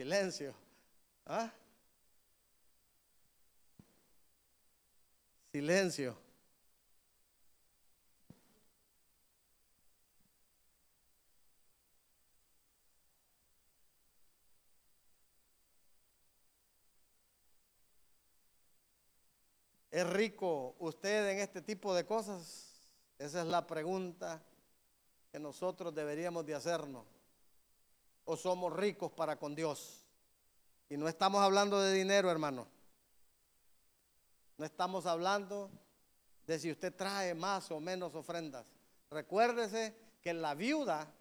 Silencio. ¿Ah? Silencio. ¿Es rico usted en este tipo de cosas? Esa es la pregunta que nosotros deberíamos de hacernos. ¿O somos ricos para con Dios? Y no estamos hablando de dinero, hermano. No estamos hablando de si usted trae más o menos ofrendas. Recuérdese que la viuda,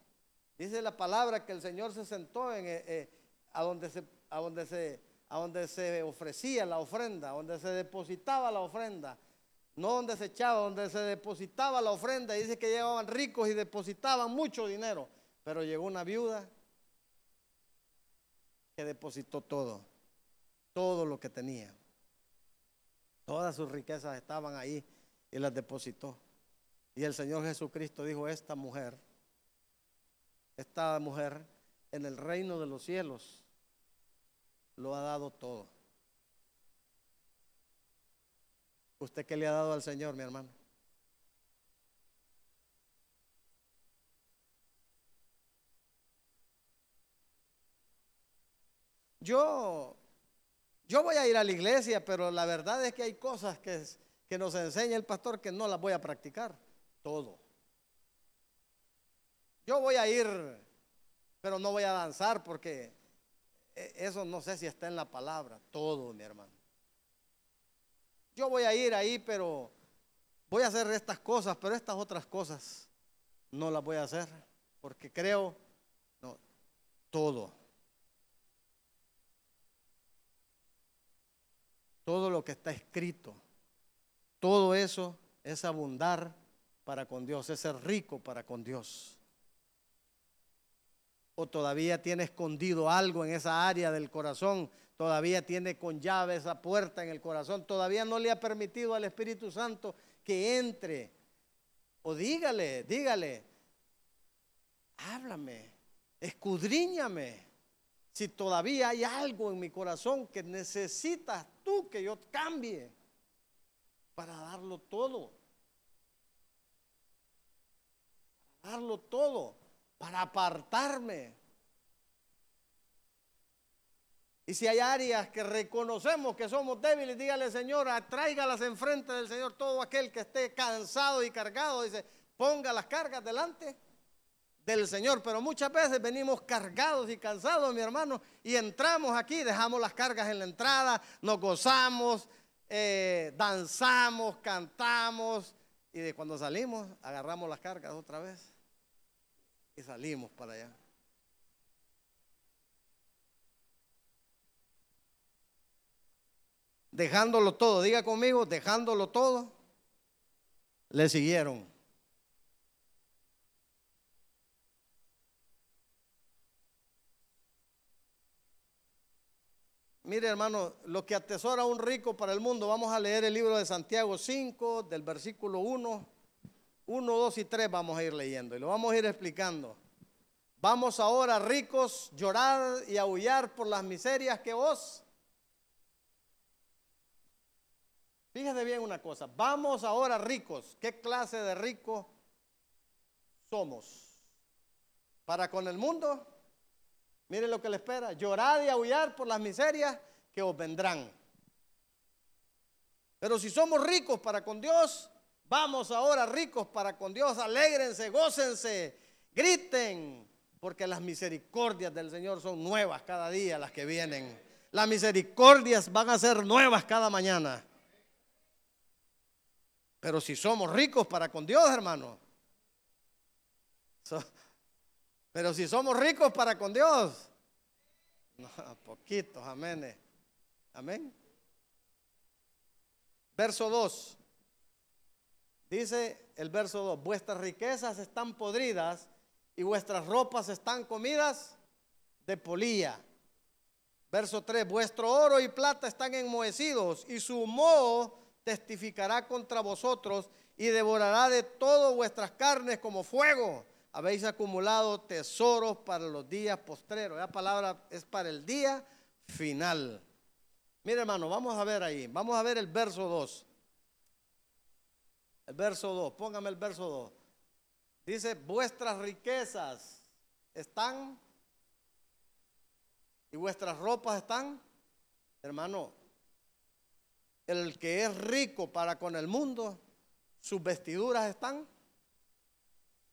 dice la palabra que el Señor se sentó en, eh, eh, a, donde se, a, donde se, a donde se ofrecía la ofrenda, donde se depositaba la ofrenda. No donde se echaba, donde se depositaba la ofrenda. Dice que llegaban ricos y depositaban mucho dinero. Pero llegó una viuda depositó todo, todo lo que tenía. Todas sus riquezas estaban ahí y las depositó. Y el Señor Jesucristo dijo, esta mujer, esta mujer en el reino de los cielos lo ha dado todo. ¿Usted qué le ha dado al Señor, mi hermano? Yo, yo voy a ir a la iglesia, pero la verdad es que hay cosas que, nos enseña el pastor que no las voy a practicar. Todo. Yo voy a ir, pero no voy a danzar porque e, eso no sé si está en la palabra. Todo, mi hermano. Yo voy a ir ahí, pero voy a hacer estas cosas, pero estas otras cosas no las voy a hacer porque creo, no, todo. Todo lo que está escrito, todo eso es abundar para con Dios, es ser rico para con Dios. O todavía tiene escondido algo en esa área del corazón, todavía tiene con llave esa puerta en el corazón, todavía no le ha permitido al Espíritu Santo que entre. O dígale, dígale, háblame, escudriñame. Si todavía hay algo en mi corazón que necesitas que yo cambie para darlo todo. Para darlo todo. Para apartarme. Y si hay áreas que reconocemos que somos débiles, dígale, Señor, tráigalas enfrente del Señor. Todo aquel que esté cansado y cargado, dice, ponga las cargas delante del Señor. Pero muchas veces venimos cargados y cansados, mi hermano, y entramos aquí, dejamos las cargas en la entrada, nos gozamos, eh, danzamos, cantamos, y de cuando salimos, agarramos las cargas otra vez y salimos para allá. Dejándolo todo, diga conmigo, dejándolo todo, le siguieron. Mire hermano, lo que atesora un rico para el mundo, vamos a leer el libro de Santiago 5, del versículo 1, 1, 2 y 3 vamos a ir leyendo y lo vamos a ir explicando. Vamos ahora ricos, llorar y aullar por las miserias que vos. Fíjese bien una cosa, vamos ahora ricos, ¿qué clase de rico somos? ¿Para con el mundo? Miren lo que le espera. Llorad y aullar por las miserias que os vendrán. Pero si somos ricos para con Dios, vamos ahora ricos para con Dios. Alégrense, gócense, griten, porque las misericordias del Señor son nuevas cada día las que vienen. Las misericordias van a ser nuevas cada mañana. Pero si somos ricos para con Dios, hermano. Pero si somos ricos para con Dios, no, poquitos, amén. Amén. Verso 2. Dice el verso 2, vuestras riquezas están podridas y vuestras ropas están comidas de polilla. Verso 3, vuestro oro y plata están enmohecidos y su moho testificará contra vosotros y devorará de todo vuestras carnes como fuego habéis acumulado tesoros para los días postreros. La palabra es para el día final. Mire hermano, vamos a ver ahí, vamos a ver el verso 2. El verso 2, póngame el verso 2. Dice, vuestras riquezas están y vuestras ropas están. Hermano, el que es rico para con el mundo, sus vestiduras están.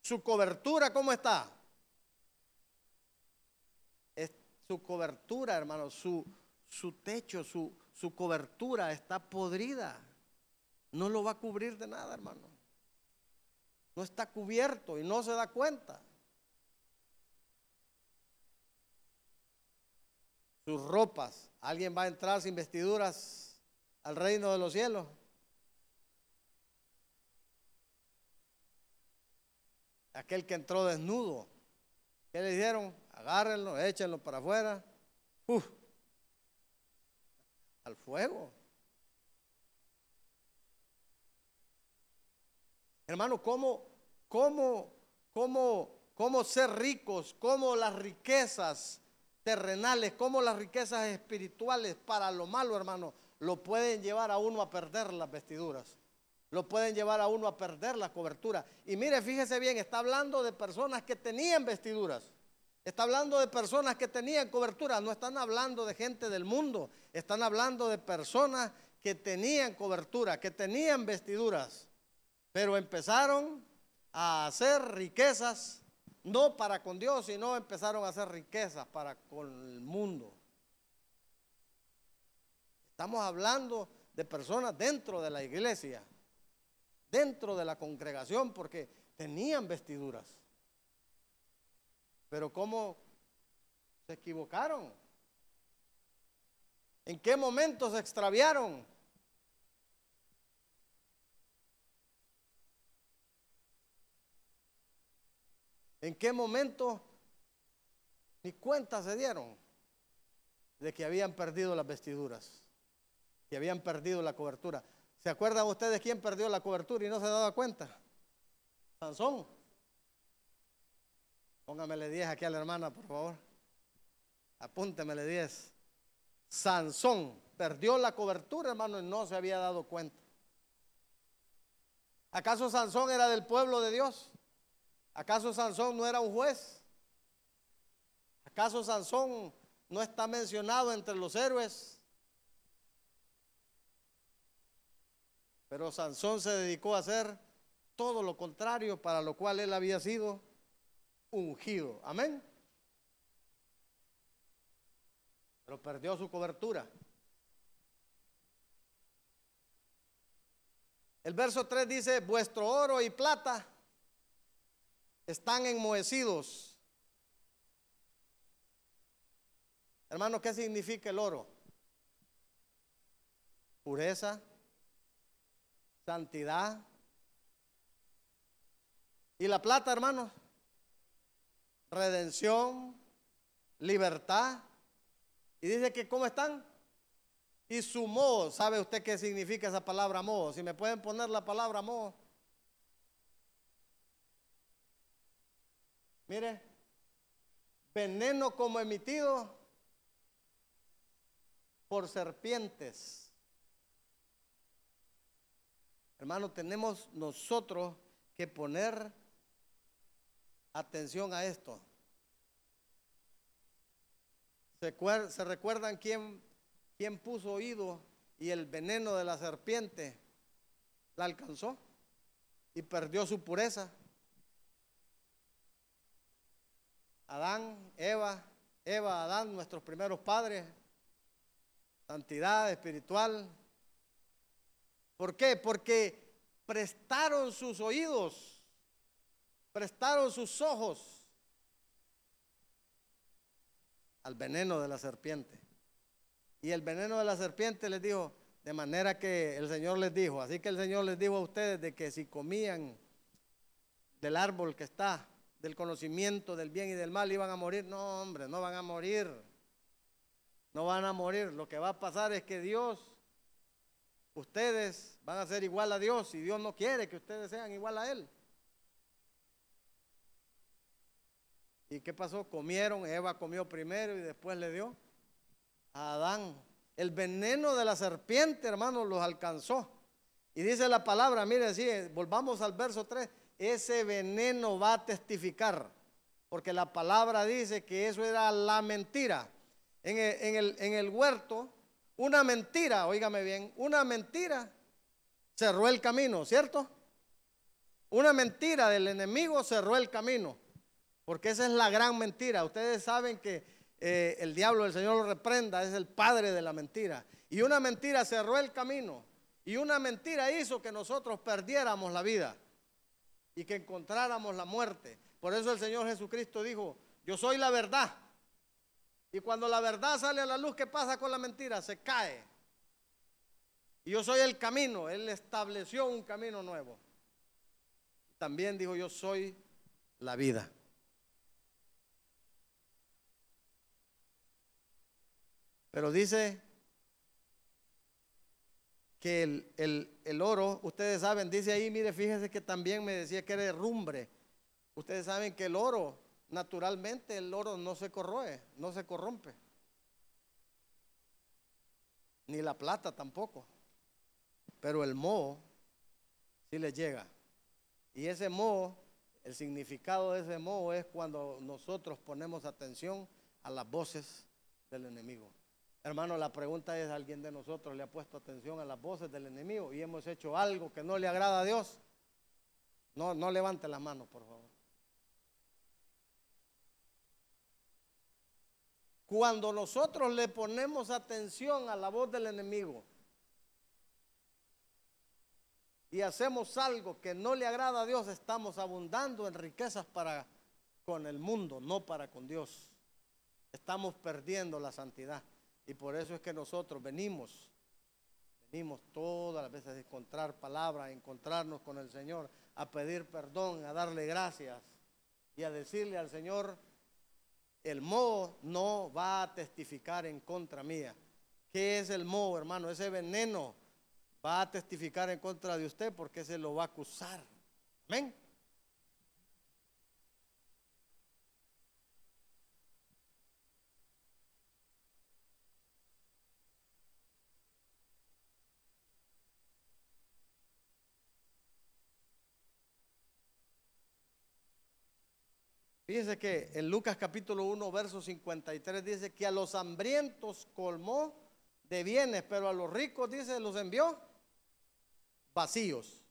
Su cobertura, ¿cómo está? Es su cobertura, hermano, su, su techo, su, su cobertura está podrida. No lo va a cubrir de nada, hermano. No está cubierto y no se da cuenta. Sus ropas. ¿Alguien va a entrar sin vestiduras al reino de los cielos? Aquel que entró desnudo. ¿Qué le dijeron? Agárrenlo, échenlo para afuera. Uf, al fuego. Hermano, ¿cómo, cómo, cómo, cómo ser ricos? ¿Cómo las riquezas terrenales, cómo las riquezas espirituales para lo malo, hermano, lo pueden llevar a uno a perder las vestiduras? Lo pueden llevar a uno a perder la cobertura. Y mire, fíjese bien, está hablando de personas que tenían vestiduras. Está hablando de personas que tenían cobertura. No están hablando de gente del mundo. Están hablando de personas que tenían cobertura, que tenían vestiduras. Pero empezaron a hacer riquezas, no para con Dios, sino empezaron a hacer riquezas para con el mundo. Estamos hablando de personas dentro de la iglesia, dentro de la congregación, porque tenían vestiduras. Pero ¿cómo se equivocaron? ¿En qué momento se extraviaron? ¿En qué momento ni cuenta se dieron de que habían perdido las vestiduras, que habían perdido la cobertura? ¿Se acuerdan ustedes quién perdió la cobertura y no se daba cuenta? Sansón. Póngamele 10 aquí a la hermana, por favor. Apúntemele 10. Sansón perdió la cobertura, hermano, y no se había dado cuenta. ¿Acaso Sansón era del pueblo de Dios? ¿Acaso Sansón no era un juez? ¿Acaso Sansón no está mencionado entre los héroes? Pero Sansón se dedicó a hacer todo lo contrario para lo cual él había sido ungido. Amén. Pero perdió su cobertura. El verso 3 dice, vuestro oro y plata están enmohecidos. Hermano, ¿qué significa el oro? Pureza, santidad. ¿Y la plata, hermano? Redención, libertad. Y dice que ¿cómo están? Y su moho, ¿sabe usted qué significa esa palabra moho? Si me pueden poner la palabra moho. Mire, veneno como emitido por serpientes. Hermano, tenemos nosotros que poner atención a esto. ¿Se, recuerdan quién, quién puso oído y el veneno de la serpiente la alcanzó y perdió su pureza? Adán, Eva, Eva, Adán, nuestros primeros padres, santidad espiritual. ¿Por qué? Porque prestaron sus oídos, prestaron sus ojos al veneno de la serpiente. Y el veneno de la serpiente les dijo, de manera que el Señor les dijo, así que el Señor les dijo a ustedes de que si comían del árbol que está del conocimiento del bien y del mal iban a morir. No, hombre, no van a morir. No van a morir. Lo que va a pasar es que Dios, ustedes van a ser igual a Dios y Dios no quiere que ustedes sean igual a Él. ¿Y qué pasó? Comieron, Eva comió primero y después le dio a Adán. El veneno de la serpiente, hermano, los alcanzó. Y dice la palabra, mire, sí, volvamos al verso 3, ese veneno va a testificar, porque la palabra dice que eso era la mentira. En el huerto, una mentira, óigame bien, una mentira cerró el camino, ¿cierto? Una mentira del enemigo cerró el camino, porque esa es la gran mentira. Ustedes saben que eh, el diablo, el Señor lo reprenda, es el padre de la mentira. Y una mentira cerró el camino. Y una mentira hizo que nosotros perdiéramos la vida y que encontráramos la muerte. Por eso el Señor Jesucristo dijo, yo soy la verdad. Y cuando la verdad sale a la luz, ¿qué pasa con la mentira? Se cae. Y yo soy el camino. Él estableció un camino nuevo. También dijo, yo soy la vida. Pero dice que el, oro, ustedes saben, dice ahí, mire, fíjense que también me decía que era rumbre. Ustedes saben que el oro, naturalmente el oro no se corroe, no se corrompe. Ni la plata tampoco. Pero el moho sí le llega. Y ese moho, el significado de ese moho es cuando nosotros ponemos atención a las voces del enemigo. Hermano, la pregunta es, ¿alguien de nosotros le ha puesto atención a las voces del enemigo y hemos hecho algo que no le agrada a Dios? No, no levante las manos, por favor. Cuando nosotros le ponemos atención a la voz del enemigo, y hacemos algo que no le agrada a Dios, estamos abundando en riquezas para con el mundo, no para con Dios. Estamos perdiendo la santidad. Y por eso es que nosotros venimos, venimos todas las veces a encontrar palabras, a encontrarnos con el Señor, a pedir perdón, a darle gracias y a decirle al Señor, el moho no va a testificar en contra mía. ¿Qué es el moho, hermano? Ese veneno va a testificar en contra de usted porque se lo va a acusar. Amén. Fíjense que en Lucas capítulo 1, verso 53 dice que a los hambrientos colmó de bienes, pero a los ricos, dice, los envió vacíos.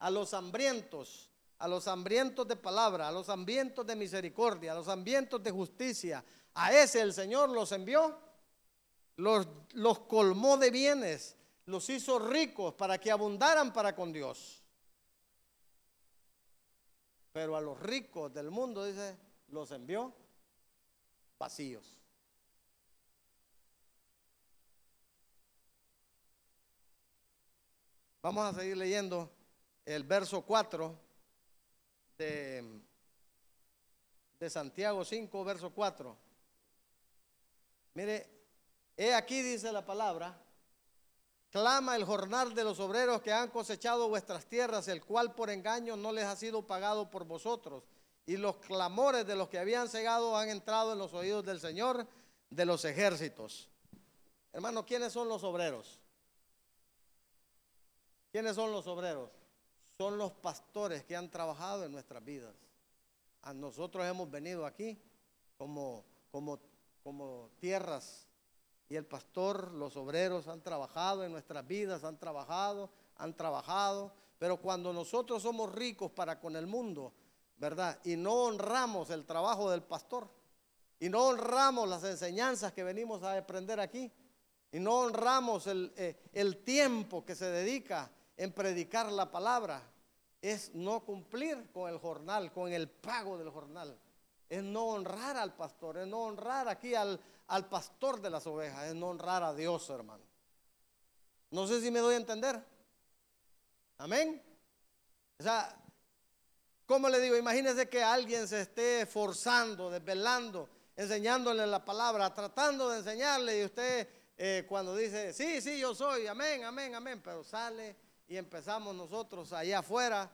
A los hambrientos, a los hambrientos de palabra, a los hambrientos de misericordia, a los hambrientos de justicia, a ese el Señor los envió, los, los colmó de bienes, los hizo ricos para que abundaran para con Dios. Pero a los ricos del mundo, dice, los envió vacíos. Vamos a seguir leyendo el verso 4 de, de Santiago 5, verso 4. Mire, he aquí dice la palabra, clama el jornal de los obreros que han cosechado vuestras tierras, el cual por engaño no les ha sido pagado por vosotros. Y los clamores de los que habían cegado han entrado en los oídos del Señor de los ejércitos. Hermano, ¿quiénes son los obreros? ¿Quiénes son los obreros? Son los pastores que han trabajado en nuestras vidas. A nosotros hemos venido aquí como, como, como tierras y el pastor, los obreros han trabajado en nuestras vidas, han trabajado, han trabajado, pero cuando nosotros somos ricos para con el mundo, ¿verdad? Y no honramos el trabajo del pastor, y no honramos las enseñanzas que venimos a aprender aquí, y no honramos el, eh, el tiempo que se dedica en predicar la palabra es no cumplir con el jornal, con el pago del jornal. Es no honrar al pastor, es no honrar aquí al, al pastor de las ovejas, es no honrar a Dios, hermano. No sé si me doy a entender. Amén. O sea, ¿cómo le digo? Imagínese que alguien se esté forzando, desvelando, enseñándole la palabra, tratando de enseñarle y usted eh, cuando dice, sí, sí, yo soy, amén, amén, amén, pero sale y empezamos nosotros allá afuera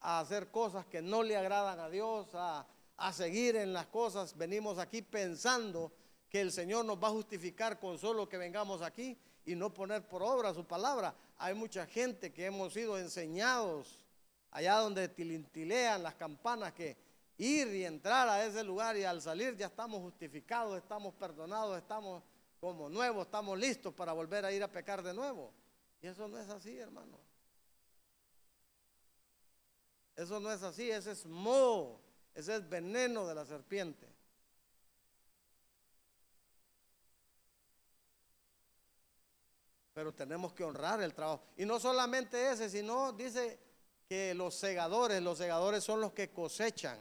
a hacer cosas que no le agradan a Dios, a seguir en las cosas, venimos aquí pensando que el Señor nos va a justificar con solo que vengamos aquí y no poner por obra su palabra. Hay mucha gente que hemos sido enseñados allá donde tilintilean las campanas que ir y entrar a ese lugar y al salir ya estamos justificados, estamos perdonados, estamos como nuevos, estamos listos para volver a ir a pecar de nuevo. Y eso no es así, hermano. Eso no es así, ese es moho, ese es veneno de la serpiente. Pero tenemos que honrar el trabajo. Y no solamente ese, sino dice que los segadores, los segadores son los que cosechan.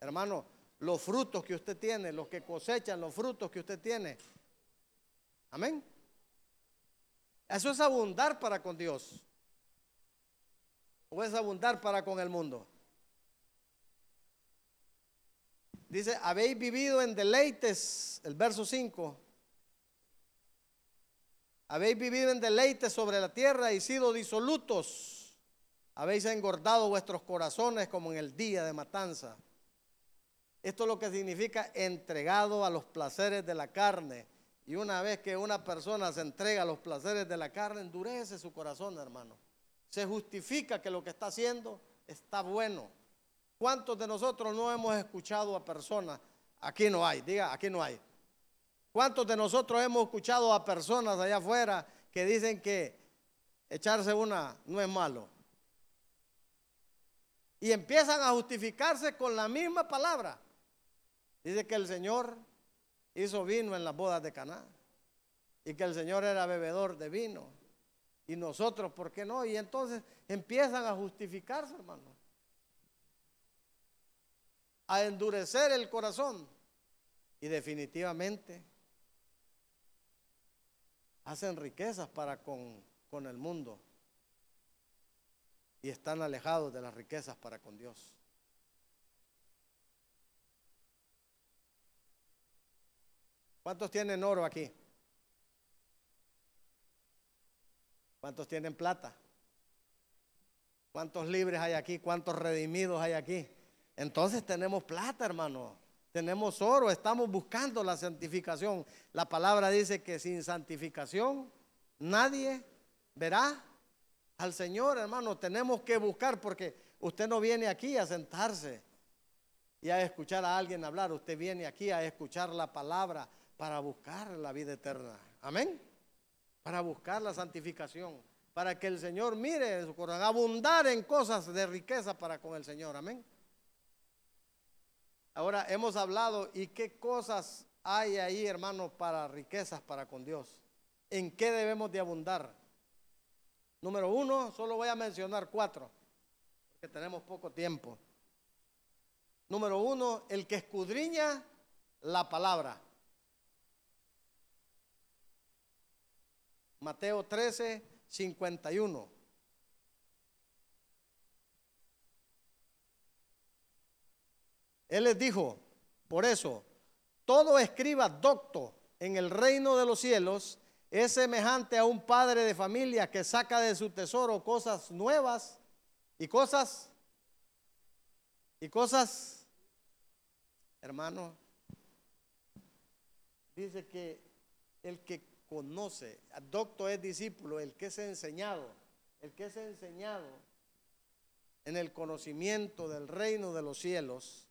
Hermano, los frutos que usted tiene, los que cosechan los frutos que usted tiene. Amén. Eso es abundar para con Dios. ¿O es abundar para con el mundo? Dice, habéis vivido en deleites, el verso 5. Habéis vivido en deleites sobre la tierra y sido disolutos. Habéis engordado vuestros corazones como en el día de matanza. Esto es lo que significa entregado a los placeres de la carne. Y una vez que una persona se entrega a los placeres de la carne, endurece su corazón, hermano. Se justifica que lo que está haciendo está bueno. ¿Cuántos de nosotros no hemos escuchado a personas? Aquí no hay, diga, aquí no hay. ¿Cuántos de nosotros hemos escuchado a personas allá afuera que dicen que echarse una no es malo? Y empiezan a justificarse con la misma palabra. Dice que el Señor hizo vino en las bodas de Caná y que el Señor era bebedor de vino. Y nosotros, ¿por qué no? Y entonces empiezan a justificarse, hermano. A endurecer el corazón. Y definitivamente hacen riquezas para con, con el mundo. Y están alejados de las riquezas para con Dios. ¿Cuántos tienen oro aquí? ¿Cuántos tienen plata? ¿Cuántos libres hay aquí? ¿Cuántos redimidos hay aquí? Entonces tenemos plata, hermano. Tenemos oro, estamos buscando la santificación. La palabra dice que sin santificación nadie verá al Señor, hermano. Tenemos que buscar porque usted no viene aquí a sentarse y a escuchar a alguien hablar. Usted viene aquí a escuchar la palabra, para buscar la vida eterna. Amén. Para buscar la santificación. Para que el Señor mire en su corazón, abundar en cosas de riqueza para con el Señor. Amén. Ahora hemos hablado y qué cosas hay ahí, hermanos, para riquezas para con Dios. ¿En qué debemos de abundar? Número uno, solo voy a mencionar cuatro, porque tenemos poco tiempo. Número uno, el que escudriña la palabra. Mateo 13, 51. Él les dijo, por eso, todo escriba docto en el reino de los cielos es semejante a un padre de familia que saca de su tesoro cosas nuevas y cosas y cosas, hermano, dice que el que conoce. Docto es discípulo, el que es enseñado, el que es enseñado en el conocimiento del reino de los cielos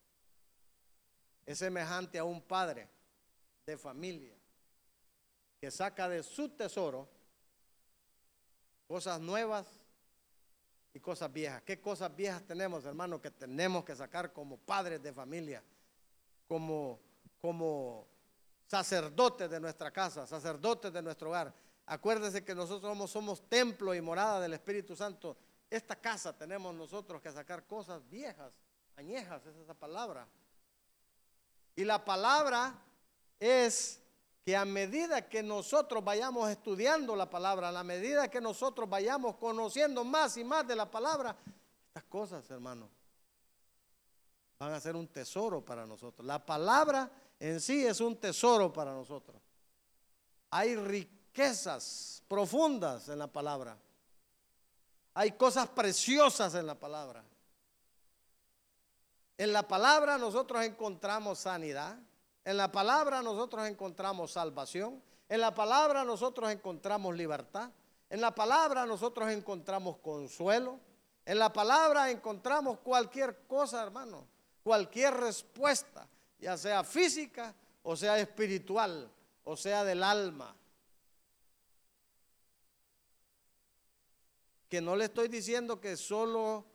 es semejante a un padre de familia que saca de su tesoro cosas nuevas y cosas viejas. ¿Qué cosas viejas tenemos, hermano, que tenemos que sacar como padres de familia, como, como sacerdotes de nuestra casa, sacerdotes de nuestro hogar. Acuérdense que nosotros somos, somos templo y morada del Espíritu Santo. Esta casa tenemos nosotros que sacar cosas viejas, añejas, es esa palabra. Y la palabra es que a medida que nosotros vayamos estudiando la palabra, a medida que nosotros vayamos conociendo más y más de la palabra, estas cosas, hermano, van a ser un tesoro para nosotros. La palabra en sí es un tesoro para nosotros. Hay riquezas profundas en la palabra. Hay cosas preciosas en la palabra. En la palabra nosotros encontramos sanidad. En la palabra nosotros encontramos salvación. En la palabra nosotros encontramos libertad. En la palabra nosotros encontramos consuelo. En la palabra encontramos cualquier cosa, hermano. Cualquier respuesta, ya sea física o sea espiritual, o sea del alma. Que no le estoy diciendo que solo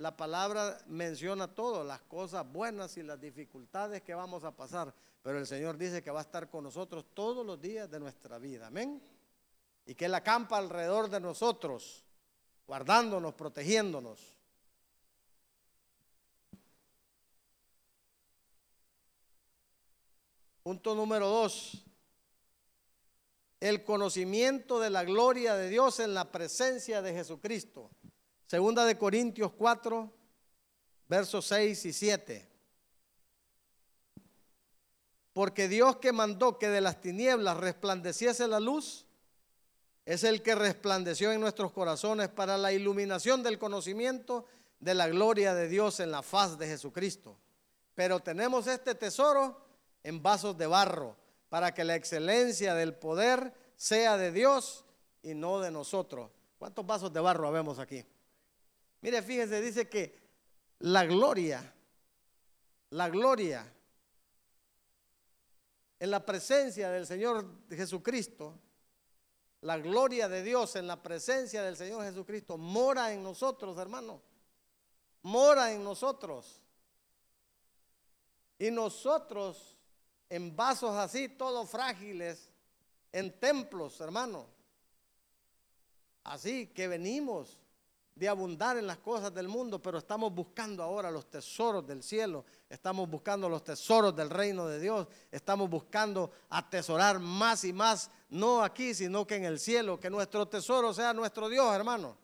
la palabra menciona todo, las cosas buenas y las dificultades que vamos a pasar, pero el Señor dice que va a estar con nosotros todos los días de nuestra vida. Amén. Y que Él acampa alrededor de nosotros, guardándonos, protegiéndonos. Punto número dos. El conocimiento de la gloria de Dios en la presencia de Jesucristo. Segunda de Corintios 4, versos 6 y 7. Porque Dios que mandó que de las tinieblas resplandeciese la luz, es el que resplandeció en nuestros corazones para la iluminación del conocimiento de la gloria de Dios en la faz de Jesucristo. Pero tenemos este tesoro en vasos de barro, para que la excelencia del poder sea de Dios y no de nosotros. ¿Cuántos vasos de barro habemos aquí? Mire, fíjese, dice que la gloria, la gloria en la presencia del Señor Jesucristo, la gloria de Dios en la presencia del Señor Jesucristo mora en nosotros, hermano. Mora en nosotros. Y nosotros, en vasos así, todos frágiles, en templos, hermano. Así que venimos de abundar en las cosas del mundo, pero estamos buscando ahora los tesoros del cielo, estamos buscando los tesoros del reino de Dios, estamos buscando atesorar más y más, no aquí, sino que en el cielo, que nuestro tesoro sea nuestro Dios, hermano,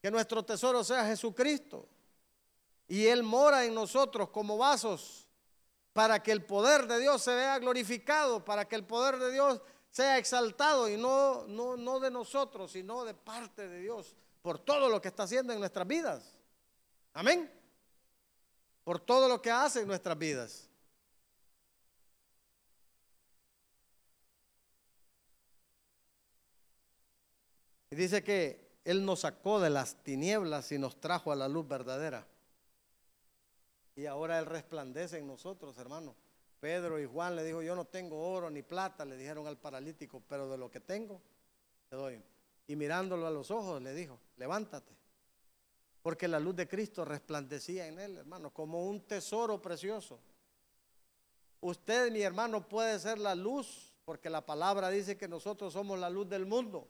que nuestro tesoro sea Jesucristo, y Él mora en nosotros como vasos, para que el poder de Dios se vea glorificado, para que el poder de Dios sea exaltado y no, no, no de nosotros, sino de parte de Dios por todo lo que está haciendo en nuestras vidas. Amén. Por todo lo que hace en nuestras vidas. Y dice que Él nos sacó de las tinieblas y nos trajo a la luz verdadera. Y ahora Él resplandece en nosotros, hermano. Pedro y Juan le dijo, yo no tengo oro ni plata, le dijeron al paralítico, pero de lo que tengo, te doy y mirándolo a los ojos le dijo, levántate. Porque la luz de Cristo resplandecía en él, hermano, como un tesoro precioso. Usted, mi hermano, puede ser la luz, porque la palabra dice que nosotros somos la luz del mundo.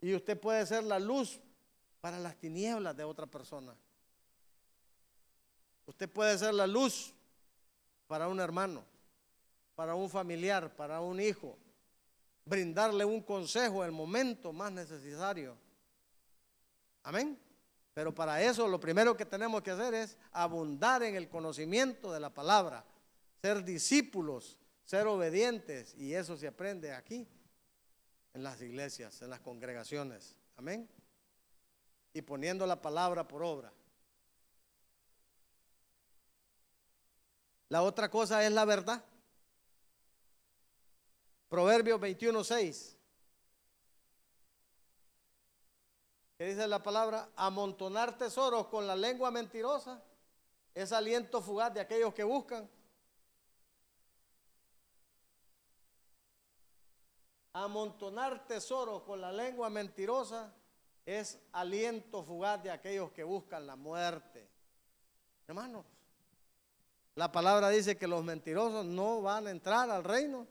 Y usted puede ser la luz para las tinieblas de otra persona. Usted puede ser la luz para un hermano, para un familiar, para un hijo, brindarle un consejo en el momento más necesario. Amén. Pero para eso lo primero que tenemos que hacer es abundar en el conocimiento de la palabra, ser discípulos, ser obedientes. Y eso se aprende aquí, en las iglesias, en las congregaciones. Amén. Y poniendo la palabra por obra. La otra cosa es la verdad. Proverbios 21.6. ¿Qué dice la palabra? Amontonar tesoros con la lengua mentirosa es aliento fugaz de aquellos que buscan. Amontonar tesoros con la lengua mentirosa es aliento fugaz de aquellos que buscan la muerte. Hermanos, la palabra dice que los mentirosos no van a entrar al reino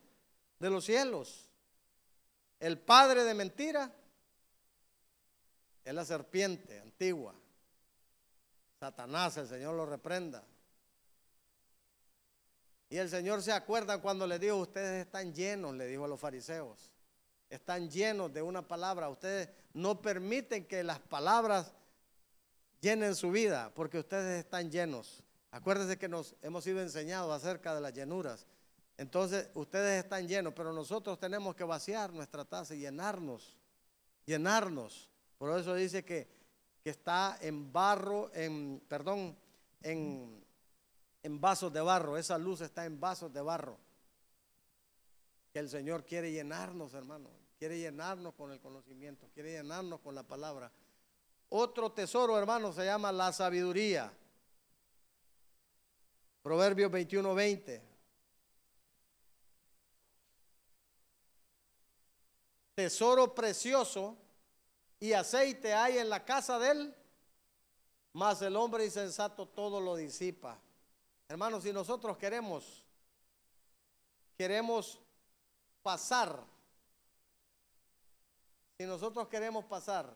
de los cielos. El padre de mentira es la serpiente antigua. Satanás, el Señor lo reprenda. Y el Señor se acuerda cuando le dijo, ustedes están llenos, le dijo a los fariseos, están llenos de una palabra. Ustedes no permiten que las palabras llenen su vida, porque ustedes están llenos. Acuérdense que nos hemos sido enseñados acerca de las llenuras. Entonces ustedes están llenos, pero nosotros tenemos que vaciar nuestra taza y llenarnos, llenarnos. Por eso dice que que está en barro, en, perdón, en, en vasos de barro. Esa luz está en vasos de barro. Que el Señor quiere llenarnos, hermano. Quiere llenarnos con el conocimiento, quiere llenarnos con la palabra. Otro tesoro, hermano, se llama la sabiduría. Proverbios 21, 20. Tesoro precioso y aceite hay en la casa de él, mas el hombre insensato todo lo disipa. Hermanos, si nosotros queremos, queremos pasar, si nosotros queremos pasar,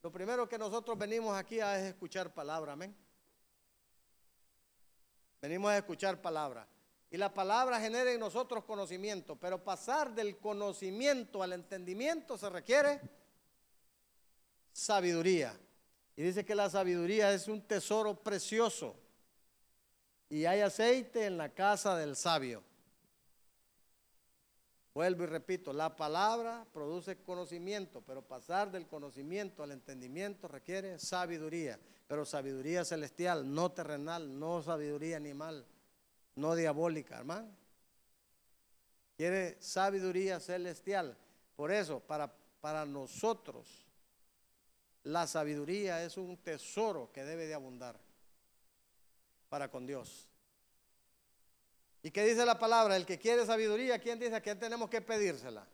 lo primero que nosotros venimos aquí a es escuchar palabra, amén. Venimos a escuchar palabra. Y la palabra genera en nosotros conocimiento, pero pasar del conocimiento al entendimiento se requiere sabiduría. Y dice que la sabiduría es un tesoro precioso. Y hay aceite en la casa del sabio. Vuelvo y repito, la palabra produce conocimiento, pero pasar del conocimiento al entendimiento requiere sabiduría, pero sabiduría celestial, no terrenal, no sabiduría animal, no diabólica, hermano. Quiere sabiduría celestial. Por eso, para, para nosotros, la sabiduría es un tesoro que debe de abundar para con Dios. ¿Y qué dice la palabra? El que quiere sabiduría, ¿quién dice que tenemos que pedírsela?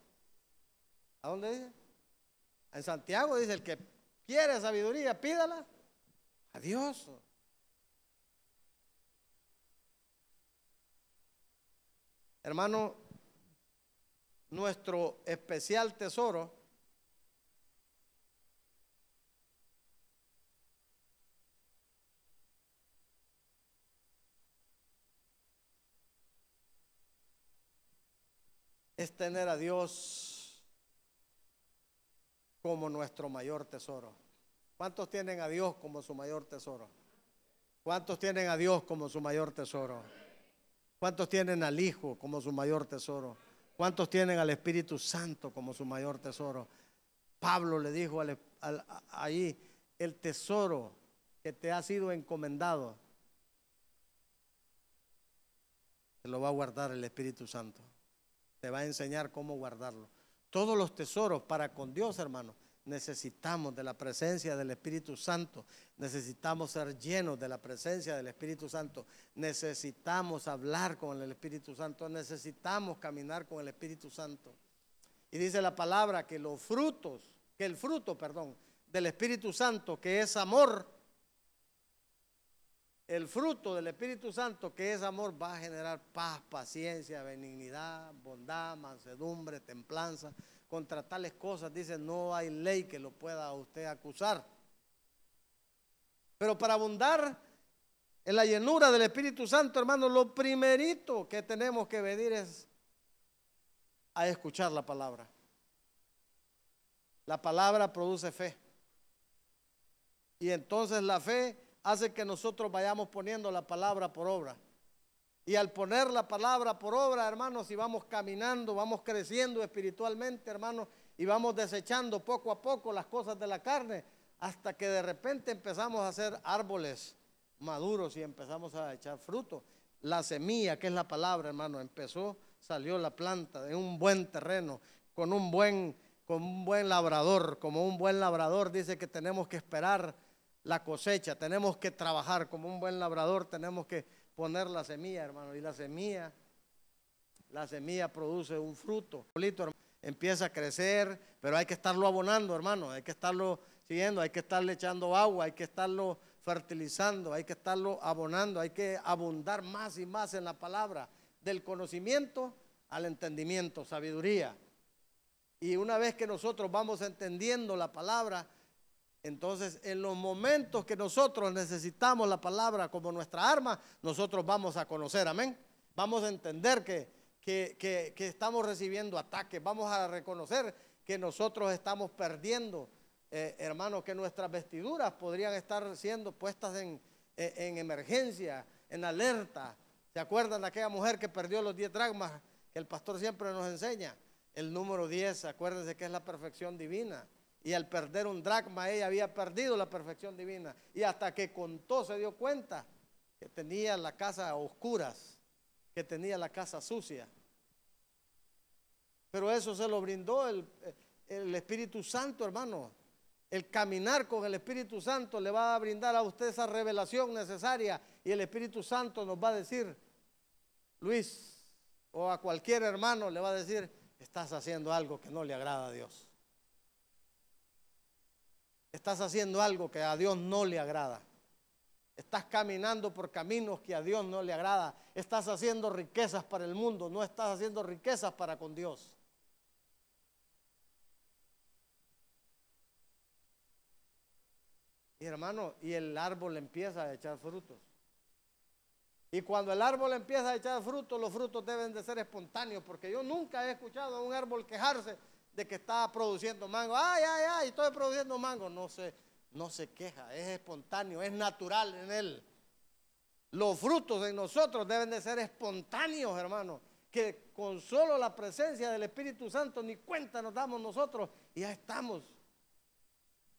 ¿A dónde dice? En Santiago dice, el que quiere sabiduría, pídala a Dios. Hermano, nuestro especial tesoro es tener a Dios como nuestro mayor tesoro. ¿Cuántos tienen a Dios como su mayor tesoro? ¿Cuántos tienen a Dios como su mayor tesoro? ¿Cuántos tienen al Hijo como su mayor tesoro? ¿Cuántos tienen al Espíritu Santo como su mayor tesoro? Pablo le dijo ahí, el tesoro que te ha sido encomendado, se lo va a guardar el Espíritu Santo te va a enseñar cómo guardarlo. Todos los tesoros para con Dios, hermano, necesitamos de la presencia del Espíritu Santo, necesitamos ser llenos de la presencia del Espíritu Santo, necesitamos hablar con el Espíritu Santo, necesitamos caminar con el Espíritu Santo. Y dice la palabra que los frutos, que el fruto, perdón, del Espíritu Santo, que es amor, el fruto del Espíritu Santo, que es amor, va a generar paz, paciencia, benignidad, bondad, mansedumbre, templanza. Contra tales cosas, dice, no hay ley que lo pueda usted acusar. Pero para abundar en la llenura del Espíritu Santo, hermano, lo primerito que tenemos que venir es a escuchar la palabra. La palabra produce fe. Y entonces la fe hace que nosotros vayamos poniendo la palabra por obra. Y al poner la palabra por obra, hermanos, y vamos caminando, vamos creciendo espiritualmente, hermanos, y vamos desechando poco a poco las cosas de la carne, hasta que de repente empezamos a hacer árboles maduros y empezamos a echar fruto. La semilla, que es la palabra, hermano, empezó, salió la planta de un buen terreno, con un buen, con un buen labrador, como un buen labrador dice que tenemos que esperar la cosecha, tenemos que trabajar. Como un buen labrador, tenemos que poner la semilla, hermano, y la semilla, la semilla produce un fruto. Empieza a crecer, pero hay que estarlo abonando, hermano, hay que estarlo siguiendo, hay que estarle echando agua, hay que estarlo fertilizando, hay que estarlo abonando, hay que abundar más y más en la palabra, del conocimiento al entendimiento, sabiduría. Y una vez que nosotros vamos entendiendo la palabra, entonces, en los momentos que nosotros necesitamos la palabra como nuestra arma, nosotros vamos a conocer, amén. Vamos a entender que, que, estamos recibiendo ataques, vamos a reconocer que nosotros estamos perdiendo, eh, hermanos, que nuestras vestiduras podrían estar siendo puestas en, eh, en emergencia, en alerta. ¿Se acuerdan de aquella mujer que perdió los 10 dragmas que el pastor siempre nos enseña? El número 10, acuérdense que es la perfección divina Y al perder un dracma, ella había perdido la perfección divina. Y hasta que contó, se dio cuenta que tenía la casa a oscuras, que tenía la casa sucia. Pero eso se lo brindó el, el Espíritu Santo, hermano. El caminar con el Espíritu Santo le va a brindar a usted esa revelación necesaria y el Espíritu Santo nos va a decir, Luis, o a cualquier hermano le va a decir, estás haciendo algo que no le agrada a Dios. Estás haciendo algo que a Dios no le agrada. Estás caminando por caminos que a Dios no le agrada. Estás haciendo riquezas para el mundo, no estás haciendo riquezas para con Dios. Y hermano, y el árbol empieza a echar frutos. Y cuando el árbol empieza a echar frutos, los frutos deben de ser espontáneos, porque yo nunca he escuchado a un árbol quejarse de que está produciendo mango. Ay, ay, ay, estoy produciendo mango. No se, no se queja, es espontáneo, es natural en él. Los frutos en nosotros deben de ser espontáneos, hermano. Que con solo la presencia del Espíritu Santo ni cuenta nos damos nosotros y ya estamos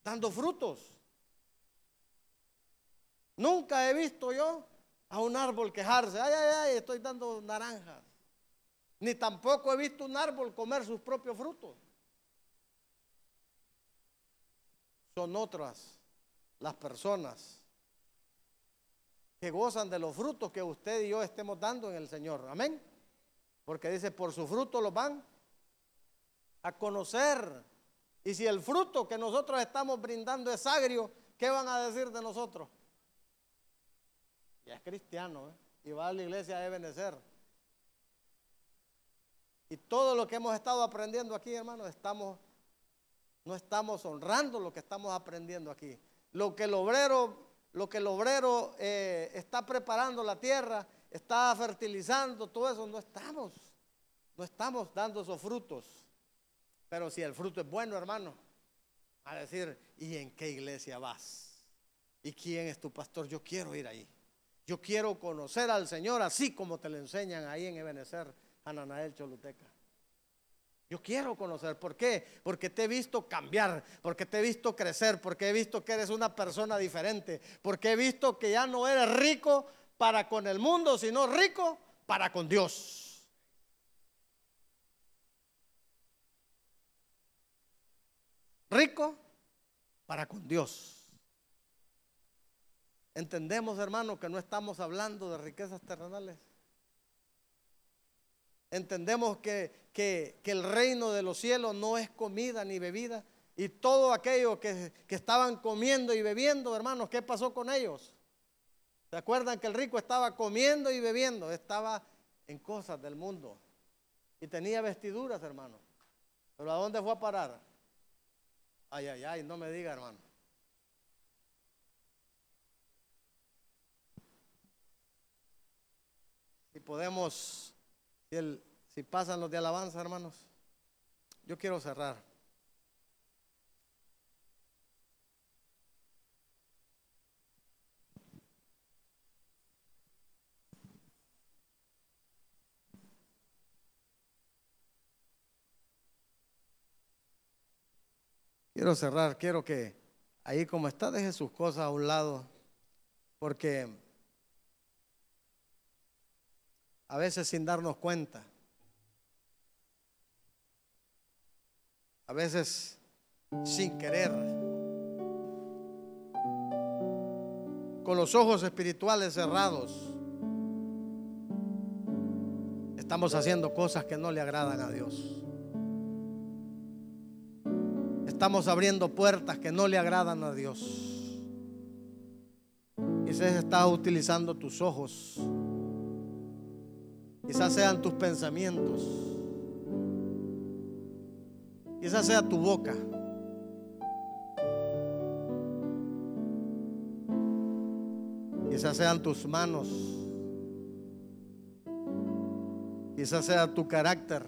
dando frutos. Nunca he visto yo a un árbol quejarse, ay, ay, ay, estoy dando naranjas. Ni tampoco he visto un árbol comer sus propios frutos. Son otras las personas que gozan de los frutos que usted y yo estemos dando en el Señor. Amén. Porque dice, por su fruto los van a conocer. Y si el fruto que nosotros estamos brindando es agrio, ¿qué van a decir de nosotros? ya es cristiano ¿eh? y va a la iglesia a Ebenezer. Y todo lo que hemos estado aprendiendo aquí, hermano, estamos, no estamos honrando lo que estamos aprendiendo aquí. Lo que el obrero, lo que el obrero eh, está preparando la tierra, está fertilizando, todo eso, no estamos, no estamos dando esos frutos. Pero si el fruto es bueno, hermano, a decir, ¿y en qué iglesia vas? ¿Y quién es tu pastor? Yo quiero ir ahí. Yo quiero conocer al Señor así como te lo enseñan ahí en Ebenezer, Ananael Choluteca. Yo quiero conocer. ¿Por qué? Porque te he visto cambiar, porque te he visto crecer, porque he visto que eres una persona diferente, porque he visto que ya no eres rico para con el mundo, sino rico para con Dios. Rico para con Dios. Entendemos, hermano, que no estamos hablando de riquezas terrenales. Entendemos que, que, el reino de los cielos no es comida ni bebida. Y todo aquello que, que estaban comiendo y bebiendo, hermanos, ¿qué pasó con ellos? ¿Se acuerdan que el rico estaba comiendo y bebiendo? Estaba en cosas del mundo. Y tenía vestiduras, hermano. Pero ¿a dónde fue a parar? Ay, ay, ay, no me diga, hermano. Si podemos, si, pasan los de alabanza, hermanos, yo quiero cerrar. Quiero cerrar, quiero que ahí como está deje sus cosas a un lado, porque a veces sin darnos cuenta. A veces sin querer. Con los ojos espirituales cerrados. Estamos haciendo cosas que no le agradan a Dios. Estamos abriendo puertas que no le agradan a Dios. Quizás estás utilizando tus ojos Quizás sean tus pensamientos. Quizás sea tu boca. Quizás sean tus manos. Quizás sea tu carácter.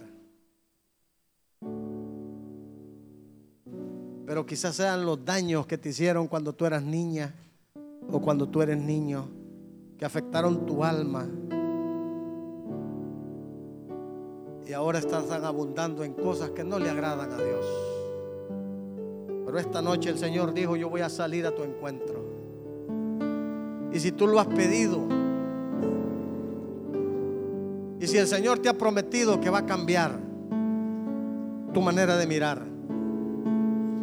Pero quizás sean los daños que te hicieron cuando tú eras niña o cuando tú eres niño, que afectaron tu alma. Y ahora están abundando en cosas que no le agradan a Dios. Pero Pero esta noche el Señor dijo, yo voy a salir a tu encuentro. Y si tú lo has pedido, y si el Señor te ha prometido que va a cambiar tu manera de mirar,